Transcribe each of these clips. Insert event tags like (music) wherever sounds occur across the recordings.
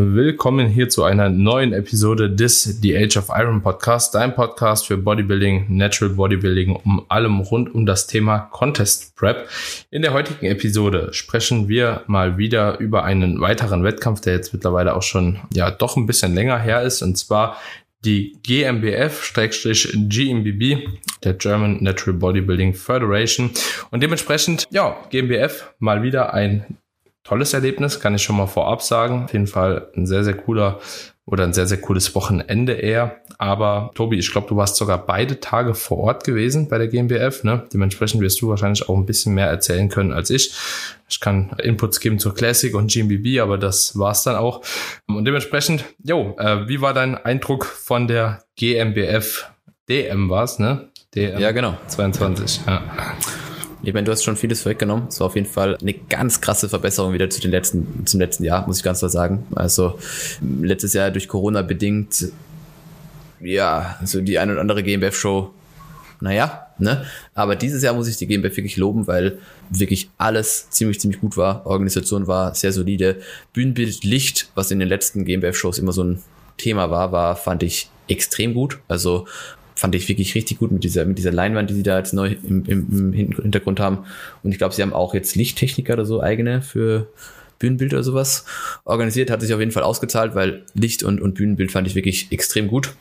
willkommen hier zu einer neuen Episode des The Age of Iron Podcast, dein Podcast für Bodybuilding, Natural Bodybuilding, um allem rund um das Thema Contest Prep. In der heutigen Episode sprechen wir mal wieder über einen weiteren Wettkampf, der jetzt mittlerweile auch schon ja doch ein bisschen länger her ist, und zwar die GmbF-GmbB, der German Natural Bodybuilding Federation. Und dementsprechend, ja, GmbF mal wieder ein tolles Erlebnis, kann ich schon mal vorab sagen. Auf jeden Fall ein sehr, sehr cooler oder ein sehr, sehr cooles Wochenende eher. Aber Tobi, ich glaube, du warst sogar beide Tage vor Ort gewesen bei der GmbF. Ne? Dementsprechend wirst du wahrscheinlich auch ein bisschen mehr erzählen können als ich. Ich kann Inputs geben zur Classic und GmbB, aber das war's dann auch. Und dementsprechend, jo, äh, wie war dein Eindruck von der GmbF DM war's, ne? DM ja, genau. 22. Ja. Ich meine, du hast schon vieles vorweggenommen. Es war auf jeden Fall eine ganz krasse Verbesserung wieder zu den letzten, zum letzten Jahr, muss ich ganz klar sagen. Also letztes Jahr durch Corona bedingt, ja, so die ein oder andere GmbF-Show, naja, ne? Aber dieses Jahr muss ich die GmbF wirklich loben, weil wirklich alles ziemlich, ziemlich gut war. Organisation war sehr solide. Bühnenbild, Licht, was in den letzten GmbF-Shows immer so ein Thema war, war, fand ich extrem gut. Also fand ich wirklich richtig gut mit dieser, mit dieser Leinwand, die sie da jetzt neu im, im, im Hintergrund haben. Und ich glaube, sie haben auch jetzt Lichttechniker oder so eigene für Bühnenbild oder sowas organisiert. Hat sich auf jeden Fall ausgezahlt, weil Licht und, und Bühnenbild fand ich wirklich extrem gut.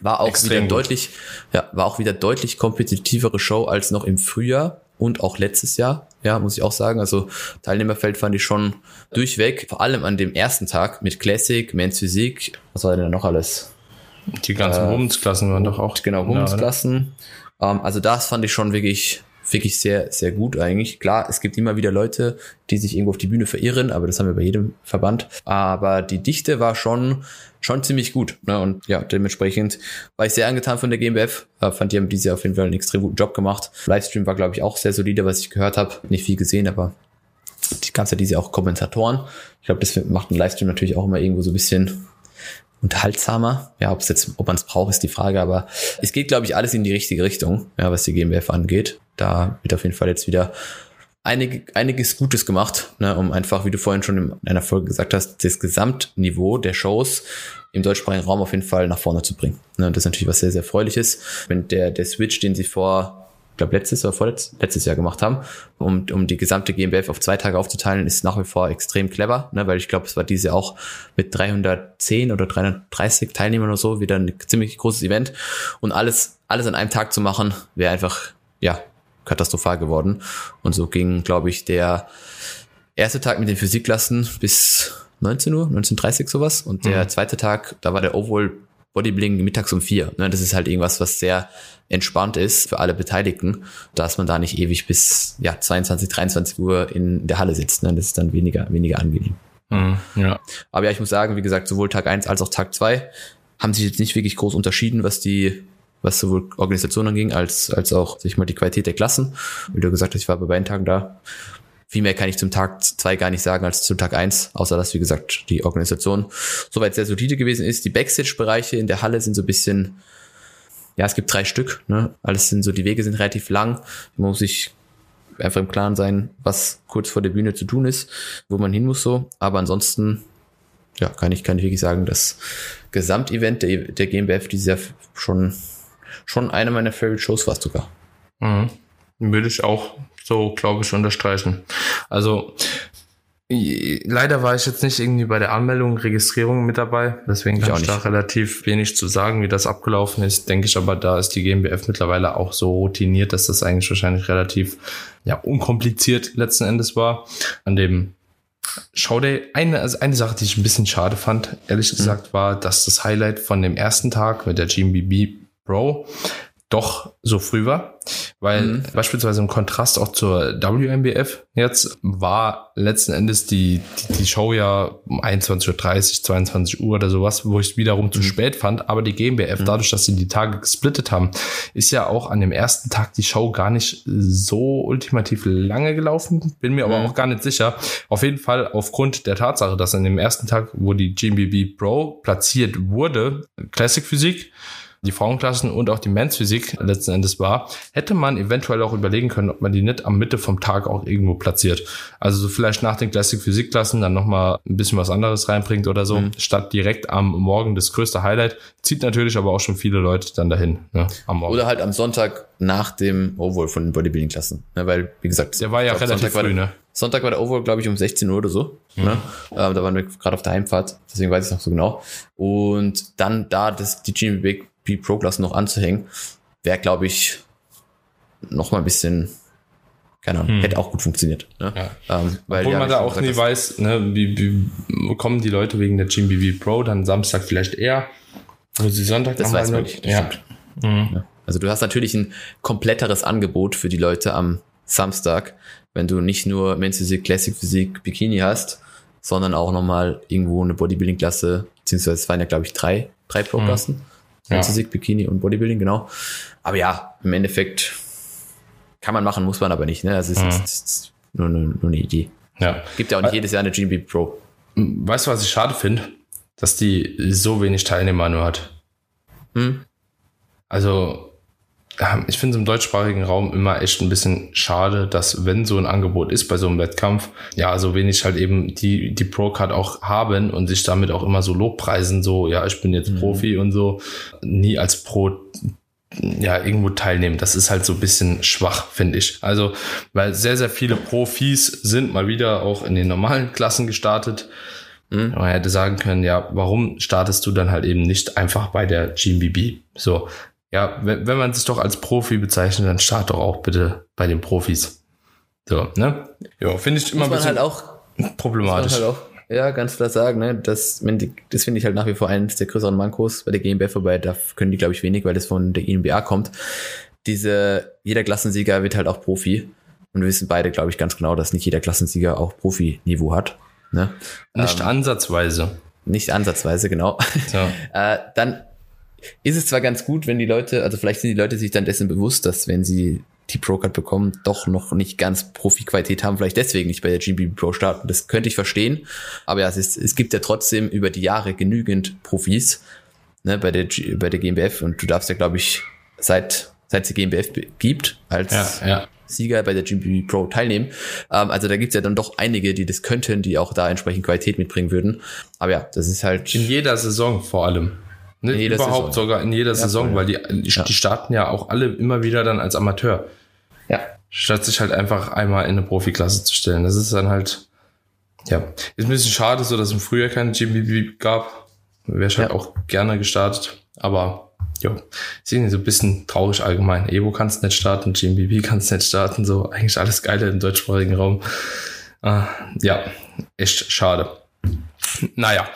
War auch extrem wieder gut. deutlich, ja, war auch wieder deutlich kompetitivere Show als noch im Frühjahr und auch letztes Jahr. Ja, muss ich auch sagen. Also Teilnehmerfeld fand ich schon durchweg. Vor allem an dem ersten Tag mit Classic, Men's Physik. Was war denn da noch alles? Die ganzen äh, Womensklassen waren doch auch. Genau, Womensklassen. Ähm, also das fand ich schon wirklich, wirklich sehr, sehr gut eigentlich. Klar, es gibt immer wieder Leute, die sich irgendwo auf die Bühne verirren, aber das haben wir bei jedem Verband. Aber die Dichte war schon, schon ziemlich gut. Ne? Und ja, dementsprechend war ich sehr angetan von der GmbF. Äh, fand, die haben diese auf jeden Fall einen extrem guten Job gemacht. Livestream war, glaube ich, auch sehr solide, was ich gehört habe. Nicht viel gesehen, aber die ganze diese auch Kommentatoren. Ich glaube, das macht ein Livestream natürlich auch immer irgendwo so ein bisschen unterhaltsamer. Ja, ob es jetzt, ob man es braucht, ist die Frage, aber es geht, glaube ich, alles in die richtige Richtung, ja, was die GmbF angeht. Da wird auf jeden Fall jetzt wieder einige, einiges Gutes gemacht, ne, um einfach, wie du vorhin schon in einer Folge gesagt hast, das Gesamtniveau der Shows im deutschsprachigen Raum auf jeden Fall nach vorne zu bringen. Ne, das ist natürlich was sehr, sehr Erfreuliches. Wenn der, der Switch, den sie vor glaube letztes oder vorletztes letztes Jahr gemacht haben, um, um die gesamte GmbF auf zwei Tage aufzuteilen, ist nach wie vor extrem clever, ne, weil ich glaube, es war diese auch mit 310 oder 330 Teilnehmern oder so wieder ein ziemlich großes Event. Und alles alles an einem Tag zu machen, wäre einfach ja katastrophal geworden. Und so ging, glaube ich, der erste Tag mit den Physikklassen bis 19 Uhr, 19.30 sowas. Und der mhm. zweite Tag, da war der Overall Bodybuilding mittags um vier. Ne? Das ist halt irgendwas, was sehr entspannt ist für alle Beteiligten, dass man da nicht ewig bis ja, 22, 23 Uhr in der Halle sitzt. Ne? Das ist dann weniger, weniger angenehm. Mhm, ja. Aber ja, ich muss sagen, wie gesagt, sowohl Tag eins als auch Tag zwei haben sich jetzt nicht wirklich groß unterschieden, was die was sowohl Organisation anging, als, als auch, sag ich mal, die Qualität der Klassen. Wie du gesagt hast, ich war bei beiden Tagen da. Viel mehr kann ich zum Tag zwei gar nicht sagen als zum Tag eins, außer dass, wie gesagt, die Organisation soweit sehr solide gewesen ist. Die Backstage-Bereiche in der Halle sind so ein bisschen, ja, es gibt drei Stück, ne? Alles sind so, die Wege sind relativ lang. Man muss sich einfach im Klaren sein, was kurz vor der Bühne zu tun ist, wo man hin muss so. Aber ansonsten, ja, kann ich, kann ich wirklich sagen, das Gesamtevent der, der GmbF dieses Jahr schon, schon eine meiner Favorite Shows war sogar. Mhm. Würde ich auch so, glaube ich, unterstreichen. Also leider war ich jetzt nicht irgendwie bei der Anmeldung, Registrierung mit dabei. Deswegen ich kann ich da relativ wenig zu sagen, wie das abgelaufen ist. Denke ich aber, da ist die GmbF mittlerweile auch so routiniert, dass das eigentlich wahrscheinlich relativ ja, unkompliziert letzten Endes war. An dem Showday, eine, also eine Sache, die ich ein bisschen schade fand, ehrlich mhm. gesagt, war, dass das Highlight von dem ersten Tag mit der GmbB Pro doch so früh war, weil mhm. beispielsweise im Kontrast auch zur WMBF jetzt war letzten Endes die, die, die Show ja um 21.30 Uhr, 22 Uhr oder sowas, wo ich wiederum mhm. zu spät fand, aber die GmbF, mhm. dadurch, dass sie die Tage gesplittet haben, ist ja auch an dem ersten Tag die Show gar nicht so ultimativ lange gelaufen, bin mir aber mhm. auch gar nicht sicher. Auf jeden Fall aufgrund der Tatsache, dass an dem ersten Tag, wo die GmbB Pro platziert wurde, Classic Physik, die Frauenklassen und auch die Men's Physik letzten Endes war, hätte man eventuell auch überlegen können, ob man die nicht am Mitte vom Tag auch irgendwo platziert. Also so vielleicht nach den Classic Physik Klassen dann nochmal ein bisschen was anderes reinbringt oder so, mhm. statt direkt am Morgen das größte Highlight. Zieht natürlich aber auch schon viele Leute dann dahin, ne, am Morgen. Oder halt am Sonntag nach dem Oval von den Bodybuilding-Klassen. Ne, weil, wie gesagt, der war ja relativ früh, ne? Sonntag war der Overall, glaube ich, um 16 Uhr oder so. Mhm. Ne? Ähm, da waren wir gerade auf der Heimfahrt, deswegen weiß ich noch so genau. Und dann da das, die GMB Pro Class noch anzuhängen, wäre, glaube ich, noch mal ein bisschen, keine Ahnung, hm. hätte auch gut funktioniert. Ne? Ja. Ähm, weil Obwohl man da auch nie weiß, ne, wie, wie kommen die Leute wegen der GMBB Pro dann Samstag vielleicht eher, wo sie Sonntag Das weiß man nicht. Ja. Mhm. ja. Also du hast natürlich ein kompletteres Angebot für die Leute am Samstag, wenn du nicht nur Men's Physik, Classic Physik, Bikini hast, sondern auch nochmal irgendwo eine Bodybuilding-Klasse, beziehungsweise es waren ja, glaube ich, drei, drei Pro-Klassen. Mhm. Men's ja. Bikini und Bodybuilding, genau. Aber ja, im Endeffekt kann man machen, muss man aber nicht. Ne? Also es mhm. ist, nur, nur, nur eine Idee. Ja. Gibt ja auch nicht jedes Jahr eine GMB Pro. Weißt du, was ich schade finde? Dass die so wenig Teilnehmer nur hat. Hm? Also, ich finde es im deutschsprachigen Raum immer echt ein bisschen schade, dass wenn so ein Angebot ist bei so einem Wettkampf, ja, so wenig halt eben die, die Pro-Card auch haben und sich damit auch immer so Lobpreisen, so, ja, ich bin jetzt mhm. Profi und so, nie als Pro ja, irgendwo teilnehmen. Das ist halt so ein bisschen schwach, finde ich. Also, weil sehr, sehr viele Profis sind mal wieder auch in den normalen Klassen gestartet. Mhm. Man hätte sagen können, ja, warum startest du dann halt eben nicht einfach bei der GMBB? So, ja, wenn, wenn man sich doch als Profi bezeichnet, dann start doch auch bitte bei den Profis. So, ne? Ja, finde ich immer ein bisschen halt auch, problematisch. Halt auch, ja, ganz klar sagen, ne? Das, das finde ich halt nach wie vor eines der größeren Mankos bei der GmbF, wobei da können die, glaube ich, wenig, weil das von der GmbA kommt. Diese, jeder Klassensieger wird halt auch Profi. Und wir wissen beide, glaube ich, ganz genau, dass nicht jeder Klassensieger auch Profi-Niveau hat. Ne? Nicht ähm, ansatzweise. Nicht ansatzweise, genau. So. (laughs) äh, dann ist es zwar ganz gut, wenn die Leute, also vielleicht sind die Leute sich dann dessen bewusst, dass wenn sie die Pro-Card bekommen, doch noch nicht ganz Profi-Qualität haben, vielleicht deswegen nicht bei der GB Pro starten. Das könnte ich verstehen. Aber ja, es, ist, es gibt ja trotzdem über die Jahre genügend Profis ne, bei, der, bei der GmbF und du darfst ja, glaube ich, seit, seit es die GmbF gibt, als ja, ja. Sieger bei der GB Pro teilnehmen. Ähm, also da gibt's ja dann doch einige, die das könnten, die auch da entsprechend Qualität mitbringen würden. Aber ja, das ist halt. In jeder Saison vor allem. Ne, überhaupt Saison. sogar in jeder ja, Saison, weil die, die, ja. starten ja auch alle immer wieder dann als Amateur. Ja. Statt sich halt einfach einmal in eine Profiklasse zu stellen. Das ist dann halt, ja, ist ein bisschen schade, so dass es im Frühjahr keine GmbB gab. Wäre ich halt ja. auch gerne gestartet. Aber ja, ist irgendwie so ein bisschen traurig allgemein. Evo kannst nicht starten, GmbB kannst nicht starten, so eigentlich alles Geile im deutschsprachigen Raum. Äh, ja, echt schade. Naja,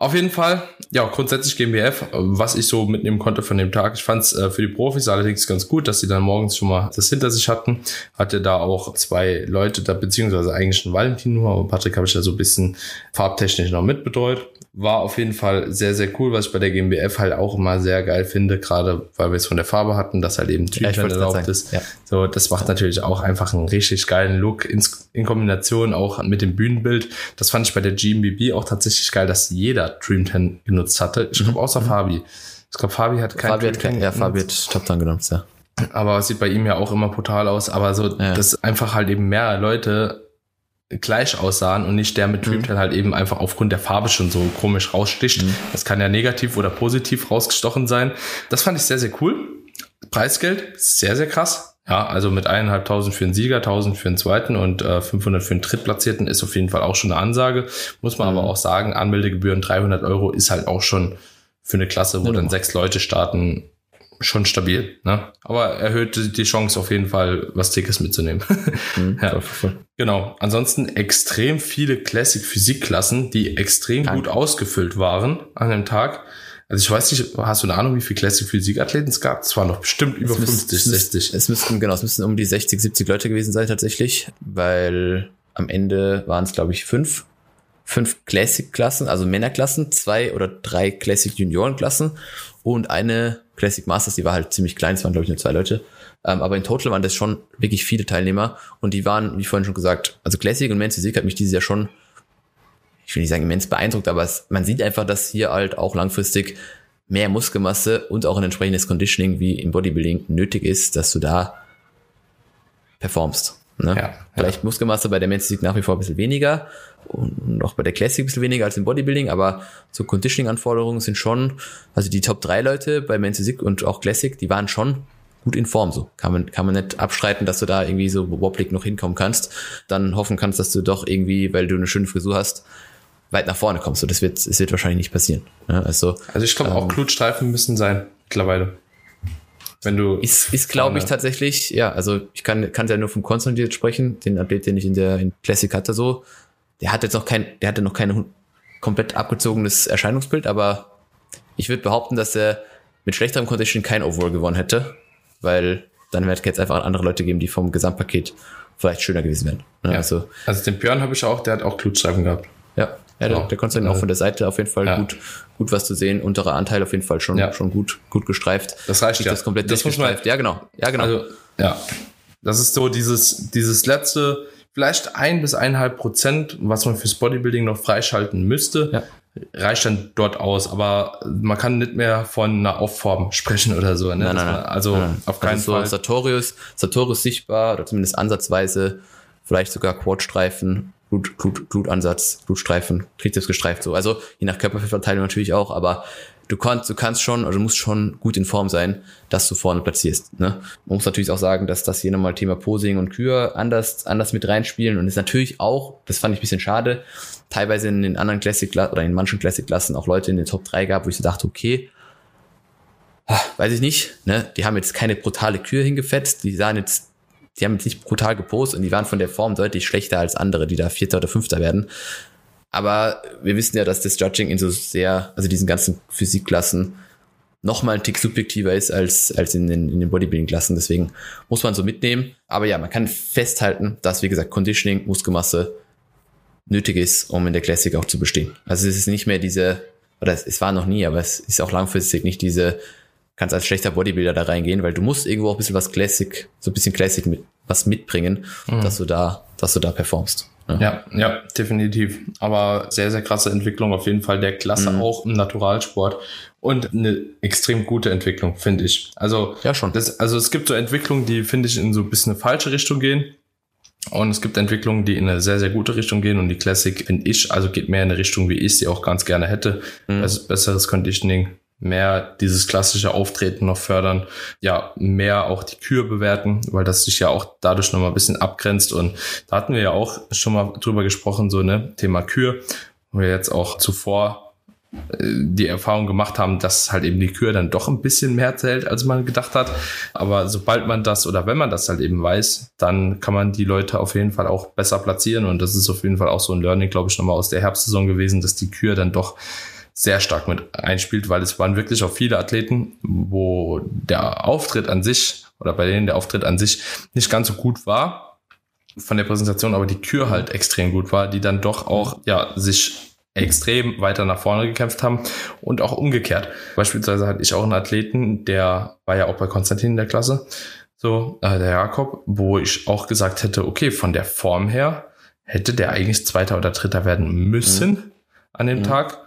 auf jeden Fall, ja, grundsätzlich GmbF, was ich so mitnehmen konnte von dem Tag. Ich fand es äh, für die Profis allerdings ganz gut, dass sie dann morgens schon mal das hinter sich hatten. Hatte da auch zwei Leute da, beziehungsweise eigentlich ein Valentin nur, aber Patrick habe ich da so ein bisschen farbtechnisch noch mitbetreut war auf jeden Fall sehr, sehr cool, was ich bei der GmbF halt auch immer sehr geil finde, gerade weil wir es von der Farbe hatten, dass halt eben Typen ja, erlaubt ist. Ja. So, das macht natürlich auch einfach einen richtig geilen Look in, in Kombination auch mit dem Bühnenbild. Das fand ich bei der GmbB auch tatsächlich geil, dass jeder Dream 10 genutzt hatte. Ich glaube, mhm. außer mhm. Fabi. Ich glaube, Fabi hat kein Fabi hat kein, Ja, Fabi hat Top 10 genutzt, ja. Aber sieht bei ihm ja auch immer brutal aus. Aber so, ja. dass einfach halt eben mehr Leute gleich aussahen und nicht der mit Dreamtail mhm. halt eben einfach aufgrund der Farbe schon so komisch raussticht. Mhm. Das kann ja negativ oder positiv rausgestochen sein. Das fand ich sehr, sehr cool. Preisgeld, sehr, sehr krass. Ja, also mit eineinhalbtausend für einen Sieger, 1000 für einen zweiten und äh, 500 für einen Drittplatzierten ist auf jeden Fall auch schon eine Ansage. Muss man mhm. aber auch sagen, Anmeldegebühren 300 Euro ist halt auch schon für eine Klasse, wo ja, dann sechs Leute starten, schon stabil. Ne? Aber erhöht die Chance auf jeden Fall, was Tickets mitzunehmen. (laughs) Mhm, ja. Genau. Ansonsten extrem viele Classic Physikklassen, die extrem Danke. gut ausgefüllt waren an dem Tag. Also ich weiß nicht, hast du eine Ahnung, wie viele Classic Physikathleten es gab? Es waren noch bestimmt über müsst, 50, 60. Es müssten, genau, es müssten um die 60, 70 Leute gewesen sein tatsächlich, weil am Ende waren es, glaube ich, fünf. Fünf Classic-Klassen, also Männerklassen, zwei oder drei Classic Junioren-Klassen und eine Classic Masters, die war halt ziemlich klein, es waren glaube ich nur zwei Leute. Ähm, aber in total waren das schon wirklich viele Teilnehmer und die waren, wie vorhin schon gesagt, also Classic und Men's Physik hat mich dieses Jahr schon, ich will nicht sagen immens beeindruckt, aber es, man sieht einfach, dass hier halt auch langfristig mehr Muskelmasse und auch ein entsprechendes Conditioning wie im Bodybuilding nötig ist, dass du da performst. Ne? Ja, Vielleicht ja. Muskelmasse bei der Men's Physik nach wie vor ein bisschen weniger und auch bei der Classic ein bisschen weniger als im Bodybuilding, aber so Conditioning-Anforderungen sind schon, also die Top 3 Leute bei Men's Physik und auch Classic, die waren schon gut in Form so. Kann man, kann man nicht abstreiten, dass du da irgendwie so wobblig noch hinkommen kannst. Dann hoffen kannst, dass du doch irgendwie, weil du eine schöne Frisur hast, weit nach vorne kommst. So, das wird, das wird wahrscheinlich nicht passieren. Ja, also, also ich glaube ähm, auch Glutstreifen müssen sein, mittlerweile. Wenn du. Ist, ist glaube ich tatsächlich, ja, also ich kann, kann ja nur vom Konstantin sprechen, den Athlet, den ich in der in Classic hatte, so. Der hat jetzt noch kein, der hatte noch kein komplett abgezogenes Erscheinungsbild, aber ich würde behaupten, dass er mit schlechterem Condition kein Overall gewonnen hätte, weil dann wird es jetzt einfach andere Leute geben, die vom Gesamtpaket vielleicht schöner gewesen wären. Ne? Ja. Also, also den Björn habe ich auch, der hat auch Glutstreifen gehabt. Ja, ja, der, der Konstantin auch von der Seite auf jeden Fall ja. gut, gut was zu sehen. Unterer Anteil auf jeden Fall schon, ja. schon gut, gut gestreift. Das reicht ja. Das komplett das durchgestreift. Ja, genau. Ja, genau. Also, ja. Das ist so dieses, dieses letzte, vielleicht ein bis eineinhalb Prozent, was man fürs Bodybuilding noch freischalten müsste, ja. reicht dann dort aus. Aber man kann nicht mehr von einer Aufform sprechen oder so. Ne? Nein, nein, nein. Also nein, auf also keinen also so Fall. Sartorius, Sartorius sichtbar oder zumindest ansatzweise, vielleicht sogar Quadstreifen Blut, Blut, Blutansatz, Blutstreifen, Trizeps gestreift so. Also je nach Körperfettverteilung natürlich auch, aber du kannst, du kannst schon, also du musst schon gut in Form sein, dass du vorne platzierst. Ne? Man muss natürlich auch sagen, dass das hier nochmal Thema Posing und Kür anders, anders mit reinspielen und ist natürlich auch, das fand ich ein bisschen schade, teilweise in den anderen Classic oder in manchen Classic-Klassen auch Leute in den Top 3 gab, wo ich so dachte, okay, ah, weiß ich nicht, ne? Die haben jetzt keine brutale Kür hingefetzt, die sahen jetzt die haben jetzt nicht brutal gepostet und die waren von der Form deutlich schlechter als andere, die da Vierter oder Fünfter werden. Aber wir wissen ja, dass das Judging in so sehr, also diesen ganzen Physikklassen noch mal ein Tick subjektiver ist als, als in den, in den Bodybuilding-Klassen. Deswegen muss man so mitnehmen. Aber ja, man kann festhalten, dass, wie gesagt, Conditioning, Muskelmasse nötig ist, um in der Classic auch zu bestehen. Also es ist nicht mehr diese, oder es, es war noch nie, aber es ist auch langfristig nicht diese kannst als schlechter Bodybuilder da reingehen, weil du musst irgendwo auch ein bisschen was Classic, so ein bisschen Classic mit was mitbringen, mhm. dass du da, dass du da performst. Ja. ja, ja, definitiv. Aber sehr, sehr krasse Entwicklung auf jeden Fall der Klasse mhm. auch im Naturalsport und eine extrem gute Entwicklung, finde ich. Also, ja, schon. Das, also es gibt so Entwicklungen, die, finde ich, in so ein bisschen eine falsche Richtung gehen. Und es gibt Entwicklungen, die in eine sehr, sehr gute Richtung gehen. Und die Classic, finde ich, also geht mehr in eine Richtung, wie ich sie auch ganz gerne hätte. Mhm. Also besseres Conditioning, mehr dieses klassische Auftreten noch fördern, ja, mehr auch die Kür bewerten, weil das sich ja auch dadurch nochmal ein bisschen abgrenzt und da hatten wir ja auch schon mal drüber gesprochen, so, ne, Thema Kür, wo wir jetzt auch zuvor äh, die Erfahrung gemacht haben, dass halt eben die Kür dann doch ein bisschen mehr zählt, als man gedacht hat. Aber sobald man das oder wenn man das halt eben weiß, dann kann man die Leute auf jeden Fall auch besser platzieren. Und das ist auf jeden Fall auch so ein Learning, glaube ich, nochmal aus der Herbstsaison gewesen, dass die Kür dann doch sehr stark mit einspielt, weil es waren wirklich auch viele Athleten, wo der Auftritt an sich oder bei denen der Auftritt an sich nicht ganz so gut war von der Präsentation, aber die Kür halt extrem gut war, die dann doch auch ja sich extrem weiter nach vorne gekämpft haben und auch umgekehrt. Beispielsweise hatte ich auch einen Athleten, der war ja auch bei Konstantin in der Klasse, so äh, der Jakob, wo ich auch gesagt hätte, okay, von der Form her hätte der eigentlich Zweiter oder Dritter werden müssen. Mhm an dem mhm. Tag,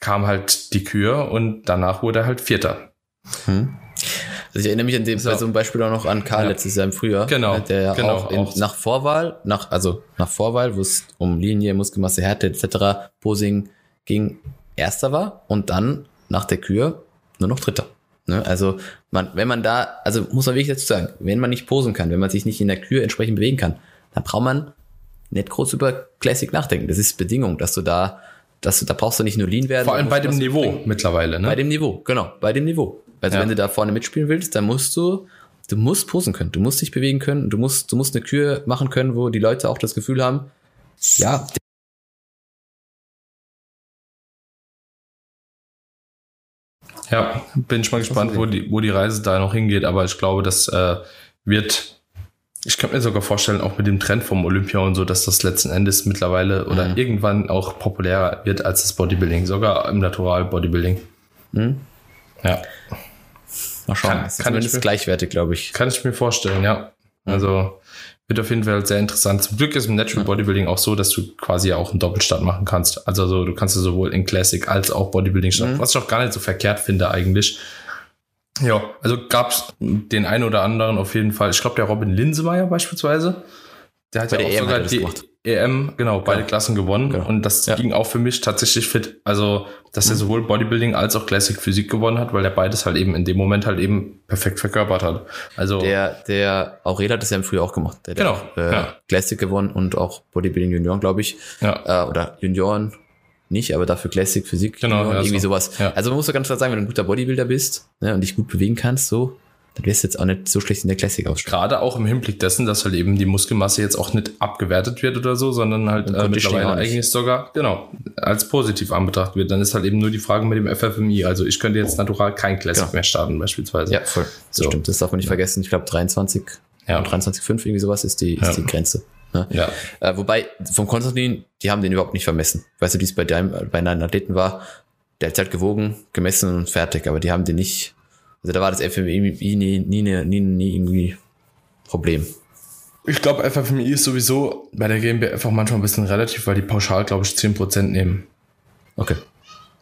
kam halt die Kür und danach wurde er halt Vierter. Mhm. Also ich erinnere mich an dem so. bei so einem Beispiel auch noch an Karl ja. letztes Jahr im Frühjahr. Genau. Der ja genau, auch, in, auch, nach Vorwahl, nach, also nach Vorwahl, wo es um Linie, Muskelmasse, Härte etc. Posing ging, erster war und dann nach der Kür nur noch dritter. Ne? Also man, wenn man da, also muss man wirklich dazu sagen, wenn man nicht posen kann, wenn man sich nicht in der Kür entsprechend bewegen kann, dann braucht man nicht groß über Classic nachdenken. Das ist Bedingung, dass du da das, da brauchst du nicht nur Lean werden. Vor allem bei dem Niveau bringen. mittlerweile, ne? Bei dem Niveau, genau, bei dem Niveau. Also ja. wenn du da vorne mitspielen willst, dann musst du, du musst posen können, du musst dich bewegen können, du musst, du musst eine Kür machen können, wo die Leute auch das Gefühl haben, ja. Ja, bin ich mal gespannt, wo die, wo die Reise da noch hingeht, aber ich glaube, das äh, wird ich könnte mir sogar vorstellen, auch mit dem Trend vom Olympia und so, dass das letzten Endes mittlerweile oder mhm. irgendwann auch populärer wird als das Bodybuilding, sogar im Natural Bodybuilding. Mhm. Ja. Mal schauen. Kann, ist kann zumindest mir, gleichwertig, glaube ich. Kann ich mir vorstellen, ja. Mhm. Also, wird auf jeden Fall sehr interessant. Zum Glück ist im Natural Bodybuilding auch so, dass du quasi auch einen Doppelstart machen kannst. Also so, du kannst ja sowohl in Classic als auch Bodybuilding starten, mhm. was ich auch gar nicht so verkehrt finde eigentlich. Ja, also gab's den einen oder anderen auf jeden Fall. Ich glaube, der Robin Linsemeyer beispielsweise, der hat Bei ja auch EM sogar die gemacht. EM, genau, beide genau. Klassen gewonnen. Genau. Und das ja. ging auch für mich tatsächlich fit. Also, dass mhm. er sowohl Bodybuilding als auch Classic Physik gewonnen hat, weil er beides halt eben in dem Moment halt eben perfekt verkörpert hat. Also der, der Aurel hat das ja im Frühjahr auch gemacht. Der genau. Hat, äh, ja. Classic gewonnen und auch Bodybuilding Junioren, glaube ich. Ja. Äh, oder Junioren nicht, aber dafür Classic Physik. Genau. Ja, irgendwie so. sowas. Ja. Also man muss doch ganz klar sagen, wenn du ein guter Bodybuilder bist ne, und dich gut bewegen kannst, so, dann wirst du jetzt auch nicht so schlecht in der Classic ausschauen. Gerade auch im Hinblick dessen, dass halt eben die Muskelmasse jetzt auch nicht abgewertet wird oder so, sondern halt äh, mittlerweile eigentlich sogar, genau, als positiv anbetrachtet wird. Dann ist halt eben nur die Frage mit dem FFMI. Also ich könnte jetzt natural kein Classic genau. mehr starten beispielsweise. Ja, voll. So. Das stimmt, das darf man nicht ja. vergessen. Ich glaube 23, ja. 23,5 irgendwie sowas ist die, ist die Grenze. Ne? Ja. Äh, wobei, vom Konstantin, die haben den überhaupt nicht vermessen. Weißt du, wie es bei deinem, bei deinen Athleten war? Der hat halt gewogen, gemessen und fertig, aber die haben den nicht, also da war das FMI nie, nie, nie, nie, irgendwie Problem. Ich glaube, FFMI ist sowieso bei der GmbH einfach manchmal ein bisschen relativ, weil die pauschal, glaube ich, 10% nehmen. Okay.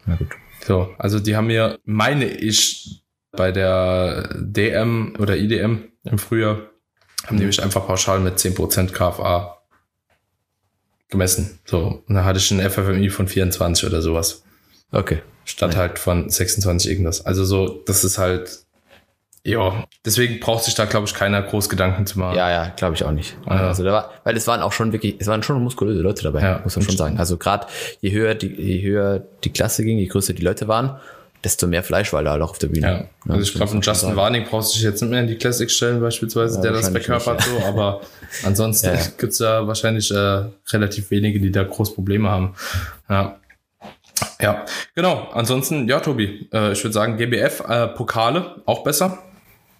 Na gut. So, also die haben mir, meine ich, bei der DM oder IDM im Frühjahr haben die mich einfach pauschal mit 10% KFA gemessen. So, und da hatte ich ein FFMI von 24 oder sowas. Okay. Statt ja. halt von 26 irgendwas. Also so, das ist halt, ja, deswegen braucht sich da, glaube ich, keiner groß Gedanken zu machen. Ja, ja, glaube ich auch nicht. Ja. Also da war, weil es waren auch schon wirklich, es waren schon muskulöse Leute dabei, ja, muss man schon sagen. Also gerade je höher die, je höher die Klasse ging, je größer die Leute waren, desto mehr Fleisch war da halt auch auf der Bühne. Ja. Also ich glaube, von Justin Warning brauchst du dich jetzt nicht mehr in die Classic stellen beispielsweise, ja, der das verkörpert ja. so, aber (laughs) ansonsten ja. gibt's ja wahrscheinlich äh, relativ wenige, die da groß Probleme haben. Ja. Ja, genau. Ansonsten, ja, Tobi, äh, ich würde sagen, GBF, äh, Pokale, auch besser.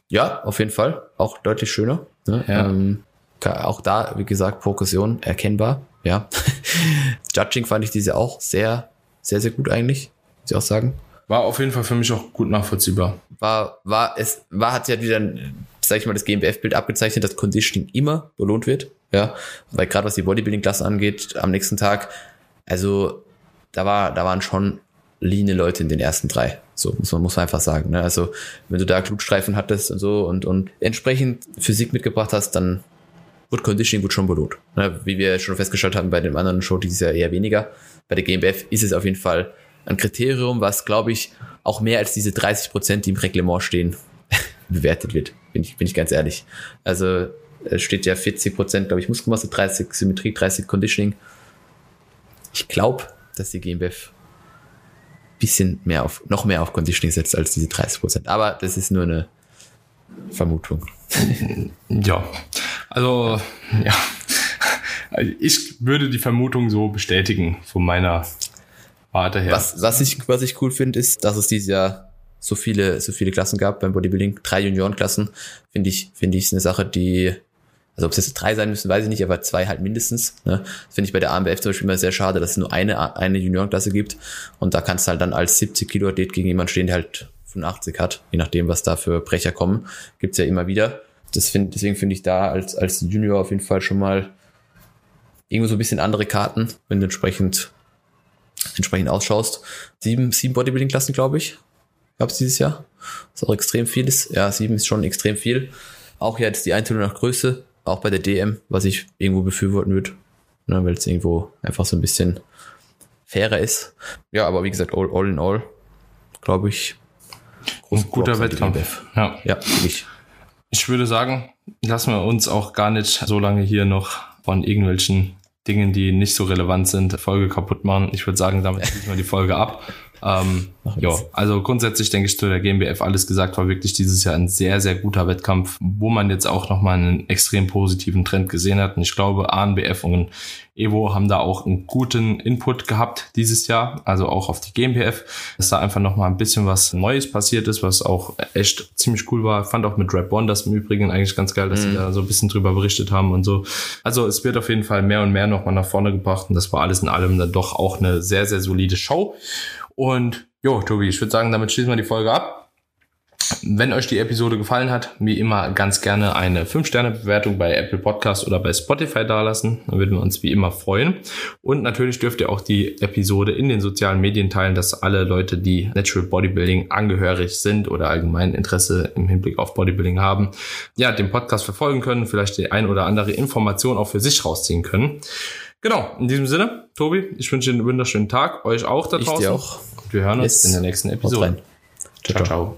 Ja, auf jeden Fall. Auch deutlich schöner. Ne? Ja. Ähm, auch da, wie gesagt, Progression erkennbar. Ja. (laughs) Judging fand ich diese auch sehr, sehr, sehr gut eigentlich, muss ich auch sagen. War auf jeden Fall für mich auch gut nachvollziehbar. War, war, es war, hat ja wieder, sag ich mal, das GmbF-Bild abgezeichnet, dass Conditioning immer belohnt wird. Ja, weil gerade was die Bodybuilding-Klasse angeht, am nächsten Tag, also da war, da waren schon line Leute in den ersten drei. So muss man, muss man einfach sagen. Ne? Also wenn du da Glutstreifen hattest und so und, und entsprechend Physik mitgebracht hast, dann wird Conditioning gut schon belohnt. Ne? Wie wir schon festgestellt haben bei dem anderen Show dieses Jahr eher weniger. Bei der GmbF ist es auf jeden Fall ein Kriterium, was, glaube ich, auch mehr als diese 30 Prozent, die im Reglement stehen, (laughs) bewertet wird. Bin ich, bin ich ganz ehrlich. Also es steht ja 40 Prozent, glaube ich, Muskelmasse, 30 Symmetrie, 30 Conditioning. Ich glaube, dass die GmbF bisschen mehr auf, noch mehr auf Conditioning setzt als diese 30 Prozent. Aber das ist nur eine Vermutung. (laughs) Ja, also ja, ich würde die Vermutung so bestätigen von meiner Warte her. Was, was ich, was ich cool finde, ist, dass es dieses Jahr so viele, so viele Klassen gab beim Bodybuilding. Drei Juniorenklassen finde ich, finde ich eine Sache, die, also ob es jetzt drei sein müssen, weiß ich nicht, aber zwei halt mindestens. Ne? Finde ich bei der AMBF zum Beispiel immer sehr schade, dass es nur eine, eine Juniorenklasse gibt. Und da kannst du halt dann als 70 Kilo Athlet gegen jemanden stehen, der halt 85 hat, je nachdem, was da für Brecher kommen. Gibt's ja immer wieder. Das find, deswegen finde ich da als, als Junior auf jeden Fall schon mal irgendwo so ein bisschen andere Karten, wenn du entsprechend entsprechend ausschaust. Sieben, sieben Bodybuilding-Klassen, glaube ich, gab es dieses Jahr. Was auch extrem viel ist. Ja, sieben ist schon extrem viel. Auch jetzt die Einteilung nach Größe, auch bei der DM, was ich irgendwo befürworten würde, ne, weil es irgendwo einfach so ein bisschen fairer ist. Ja, aber wie gesagt, all, all in all, glaube ich, ein guter Wettkampf. Ja, ja wirklich. Ich würde sagen, lassen wir uns auch gar nicht so lange hier noch von irgendwelchen Dingen, die nicht so relevant sind, Folge kaputt machen. Ich würde sagen, damit schließen wir die Folge ab. Ähm, ja, also grundsätzlich denke ich zu der GmbF alles gesagt, war wirklich dieses Jahr ein sehr, sehr guter Wettkampf, wo man jetzt auch nochmal einen extrem positiven Trend gesehen hat. Und ich glaube, ANBF und Evo haben da auch einen guten Input gehabt dieses Jahr, also auch auf die GmbF, dass da einfach nochmal ein bisschen was Neues passiert ist, was auch echt ziemlich cool war. Ich fand auch mit Rap One das im Übrigen eigentlich ganz geil, dass mhm. sie da so ein bisschen drüber berichtet haben und so. Also es wird auf jeden Fall mehr und mehr nochmal nach vorne gebracht und das war alles in allem dann doch auch eine sehr, sehr solide Show. Und jo, Tobi, ich würde sagen, damit schließen wir die Folge ab. Wenn euch die Episode gefallen hat, wie immer ganz gerne eine 5-Sterne-Bewertung bei Apple Podcast oder bei Spotify dalassen. Da würden wir uns wie immer freuen. Und natürlich dürft ihr auch die Episode in den sozialen Medien teilen, dass alle Leute, die Natural Bodybuilding angehörig sind oder allgemein Interesse im Hinblick auf Bodybuilding haben, ja, den Podcast verfolgen können, vielleicht die ein oder andere Information auch für sich rausziehen können. Genau, in diesem Sinne, Tobi, ich wünsche dir einen wunderschönen Tag, euch auch da draußen. Ich dir auch. Und wir hören uns yes. in der nächsten Episode. ciao. ciao. ciao.